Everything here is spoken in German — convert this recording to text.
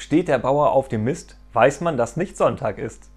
Steht der Bauer auf dem Mist, weiß man, dass nicht Sonntag ist.